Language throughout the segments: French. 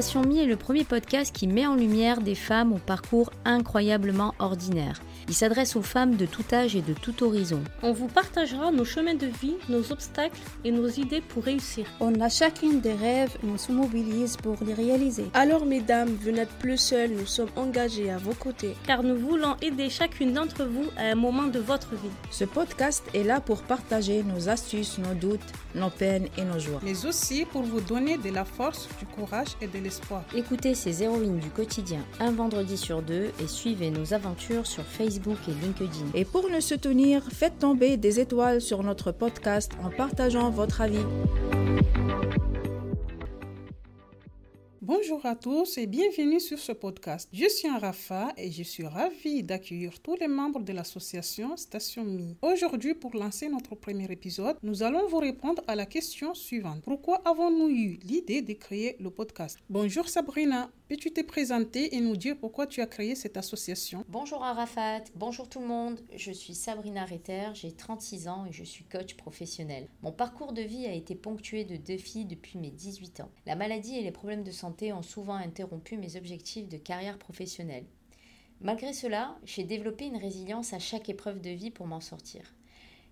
Station Mi est le premier podcast qui met en lumière des femmes au parcours incroyablement ordinaire. Il s'adresse aux femmes de tout âge et de tout horizon. On vous partagera nos chemins de vie, nos obstacles et nos idées pour réussir. On a chacune des rêves et on se mobilise pour les réaliser. Alors mesdames, vous n'êtes plus seules, nous sommes engagés à vos côtés. Car nous voulons aider chacune d'entre vous à un moment de votre vie. Ce podcast est là pour partager nos astuces, nos doutes, nos peines et nos joies. Mais aussi pour vous donner de la force, du courage et de l'espoir. Écoutez ces héroïnes du quotidien un vendredi sur deux et suivez nos aventures sur Facebook et. Et pour nous soutenir, faites tomber des étoiles sur notre podcast en partageant votre avis. Bonjour à tous et bienvenue sur ce podcast. Je suis Rafa et je suis ravie d'accueillir tous les membres de l'association Station Mi. Aujourd'hui, pour lancer notre premier épisode, nous allons vous répondre à la question suivante. Pourquoi avons-nous eu l'idée de créer le podcast? Bonjour Sabrina, peux-tu te présenter et nous dire pourquoi tu as créé cette association? Bonjour Arafat, bonjour tout le monde. Je suis Sabrina Retter, j'ai 36 ans et je suis coach professionnel. Mon parcours de vie a été ponctué de défis depuis mes 18 ans. La maladie et les problèmes de santé ont souvent interrompu mes objectifs de carrière professionnelle. Malgré cela, j'ai développé une résilience à chaque épreuve de vie pour m'en sortir.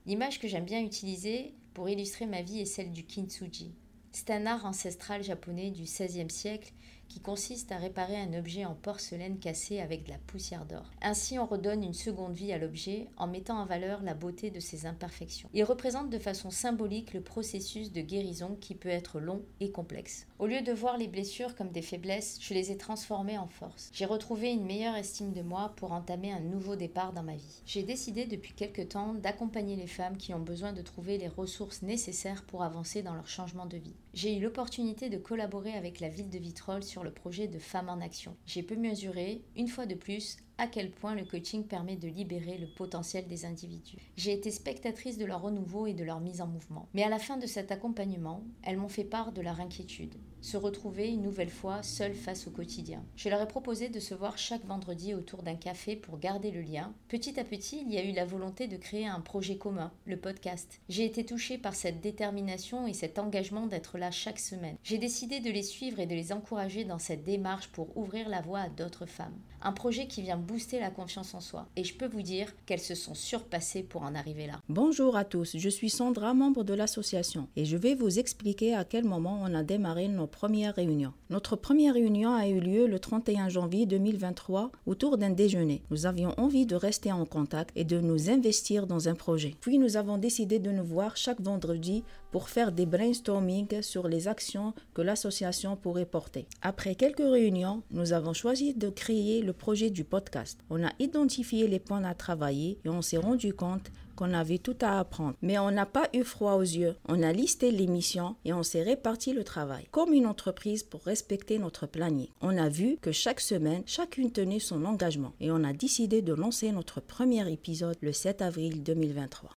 L'image que j'aime bien utiliser pour illustrer ma vie est celle du kintsugi. C'est un art ancestral japonais du XVIe siècle qui consiste à réparer un objet en porcelaine cassé avec de la poussière d'or. Ainsi, on redonne une seconde vie à l'objet en mettant en valeur la beauté de ses imperfections. Il représente de façon symbolique le processus de guérison qui peut être long et complexe. Au lieu de voir les blessures comme des faiblesses, je les ai transformées en force. J'ai retrouvé une meilleure estime de moi pour entamer un nouveau départ dans ma vie. J'ai décidé depuis quelque temps d'accompagner les femmes qui ont besoin de trouver les ressources nécessaires pour avancer dans leur changement de vie. J'ai eu l'opportunité de collaborer avec la ville de Vitrolles sur le projet de Femmes en Action. J'ai pu mesurer, une fois de plus, à quel point le coaching permet de libérer le potentiel des individus. J'ai été spectatrice de leur renouveau et de leur mise en mouvement. Mais à la fin de cet accompagnement, elles m'ont fait part de leur inquiétude, se retrouver une nouvelle fois seules face au quotidien. Je leur ai proposé de se voir chaque vendredi autour d'un café pour garder le lien. Petit à petit, il y a eu la volonté de créer un projet commun, le podcast. J'ai été touchée par cette détermination et cet engagement d'être là chaque semaine. J'ai décidé de les suivre et de les encourager dans cette démarche pour ouvrir la voie à d'autres femmes. Un projet qui vient booster la confiance en soi. Et je peux vous dire qu'elles se sont surpassées pour en arriver là. Bonjour à tous, je suis Sandra, membre de l'association, et je vais vous expliquer à quel moment on a démarré nos premières réunions. Notre première réunion a eu lieu le 31 janvier 2023 autour d'un déjeuner. Nous avions envie de rester en contact et de nous investir dans un projet. Puis nous avons décidé de nous voir chaque vendredi pour faire des brainstorming sur les actions que l'association pourrait porter. Après quelques réunions, nous avons choisi de créer le projet du podcast. On a identifié les points à travailler et on s'est rendu compte qu'on avait tout à apprendre. Mais on n'a pas eu froid aux yeux. On a listé les missions et on s'est réparti le travail, comme une entreprise pour respecter notre planning. On a vu que chaque semaine, chacune tenait son engagement et on a décidé de lancer notre premier épisode le 7 avril 2023.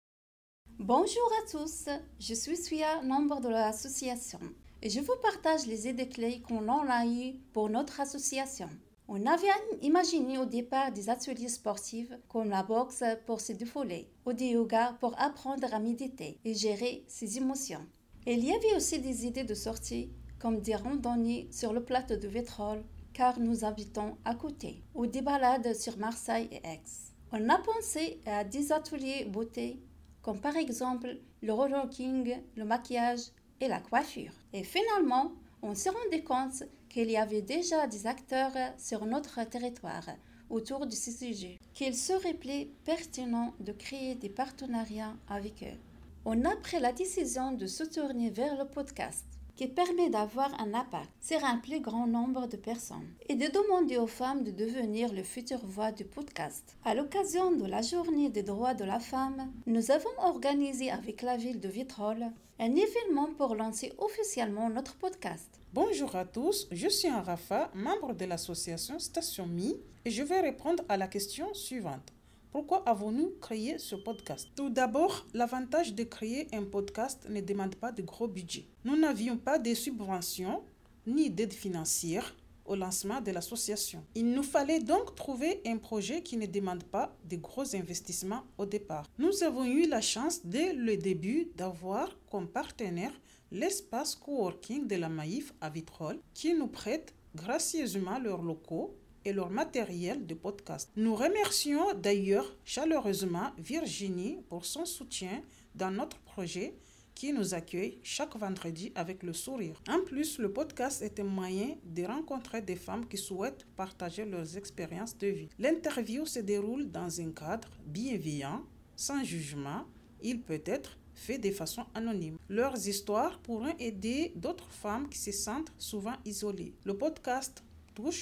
Bonjour à tous, je suis Suya, membre de l'association, et je vous partage les idées clés qu'on a eues pour notre association. On avait imaginé au départ des ateliers sportifs comme la boxe pour se défouler ou des yoga pour apprendre à méditer et gérer ses émotions. il y avait aussi des idées de sortie comme des randonnées sur le plateau de Vétrol car nous habitons à côté ou des balades sur Marseille et Aix. On a pensé à des ateliers beauté comme par exemple le roller king, le maquillage et la coiffure. Et finalement, on s'est rendu compte qu'il y avait déjà des acteurs sur notre territoire autour de ce sujet, qu'il serait plus pertinent de créer des partenariats avec eux. On a pris la décision de se tourner vers le podcast qui permet d'avoir un impact sur un plus grand nombre de personnes et de demander aux femmes de devenir le futur voix du podcast. À l'occasion de la journée des droits de la femme, nous avons organisé avec la ville de Vitrolles un événement pour lancer officiellement notre podcast. Bonjour à tous, je suis Rafa, membre de l'association Station Mi, et je vais répondre à la question suivante. Pourquoi avons-nous créé ce podcast? Tout d'abord, l'avantage de créer un podcast ne demande pas de gros budget. Nous n'avions pas de subventions ni d'aide financière au lancement de l'association. Il nous fallait donc trouver un projet qui ne demande pas de gros investissements au départ. Nous avons eu la chance dès le début d'avoir comme partenaire l'espace coworking de la Maïf à Vitrolles qui nous prête gracieusement leurs locaux et leur matériel de podcast. Nous remercions d'ailleurs chaleureusement Virginie pour son soutien dans notre projet qui nous accueille chaque vendredi avec le sourire. En plus, le podcast est un moyen de rencontrer des femmes qui souhaitent partager leurs expériences de vie. L'interview se déroule dans un cadre bienveillant, sans jugement. Il peut être fait de façon anonyme. Leurs histoires pourront aider d'autres femmes qui se sentent souvent isolées. Le podcast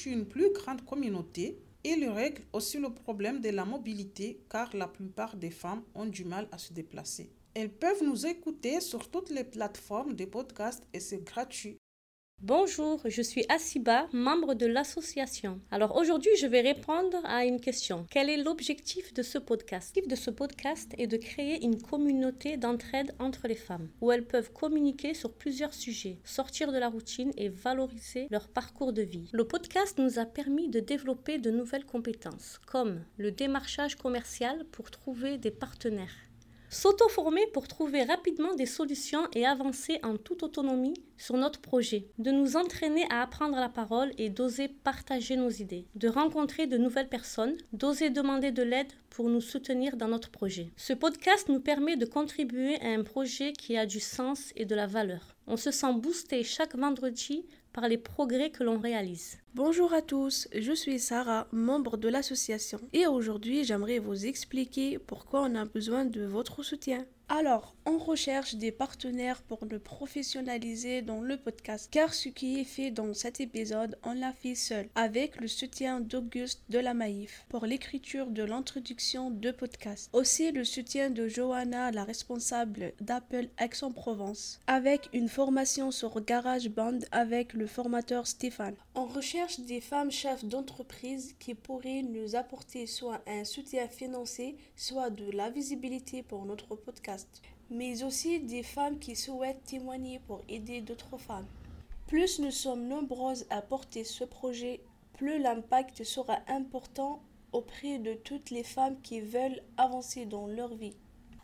une plus grande communauté il règle aussi le problème de la mobilité car la plupart des femmes ont du mal à se déplacer. Elles peuvent nous écouter sur toutes les plateformes de podcast et c'est gratuit. Bonjour, je suis Asiba, membre de l'association. Alors aujourd'hui, je vais répondre à une question. Quel est l'objectif de ce podcast? L'objectif de ce podcast est de créer une communauté d'entraide entre les femmes, où elles peuvent communiquer sur plusieurs sujets, sortir de la routine et valoriser leur parcours de vie. Le podcast nous a permis de développer de nouvelles compétences, comme le démarchage commercial pour trouver des partenaires S'auto-former pour trouver rapidement des solutions et avancer en toute autonomie sur notre projet. De nous entraîner à apprendre la parole et d'oser partager nos idées. De rencontrer de nouvelles personnes, d'oser demander de l'aide pour nous soutenir dans notre projet. Ce podcast nous permet de contribuer à un projet qui a du sens et de la valeur. On se sent boosté chaque vendredi par les progrès que l'on réalise. Bonjour à tous, je suis Sarah, membre de l'association, et aujourd'hui j'aimerais vous expliquer pourquoi on a besoin de votre soutien. Alors, on recherche des partenaires pour le professionnaliser dans le podcast, car ce qui est fait dans cet épisode, on l'a fait seul, avec le soutien d'Auguste de la pour l'écriture de l'introduction de podcast. Aussi le soutien de Johanna, la responsable d'Apple Aix-en-Provence, avec une formation sur GarageBand avec le formateur Stéphane. On recherche des femmes chefs d'entreprise qui pourraient nous apporter soit un soutien financier, soit de la visibilité pour notre podcast, mais aussi des femmes qui souhaitent témoigner pour aider d'autres femmes. Plus nous sommes nombreuses à porter ce projet, plus l'impact sera important auprès de toutes les femmes qui veulent avancer dans leur vie.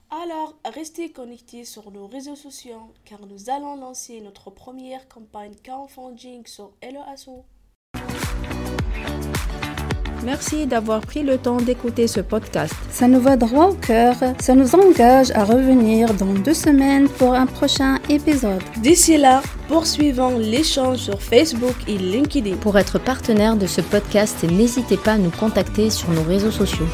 Alors, restez connectés sur nos réseaux sociaux car nous allons lancer notre première campagne crowdfunding sur Hello Merci d'avoir pris le temps d'écouter ce podcast. Ça nous va droit au cœur. Ça nous engage à revenir dans deux semaines pour un prochain épisode. D'ici là, poursuivons l'échange sur Facebook et LinkedIn. Pour être partenaire de ce podcast, n'hésitez pas à nous contacter sur nos réseaux sociaux.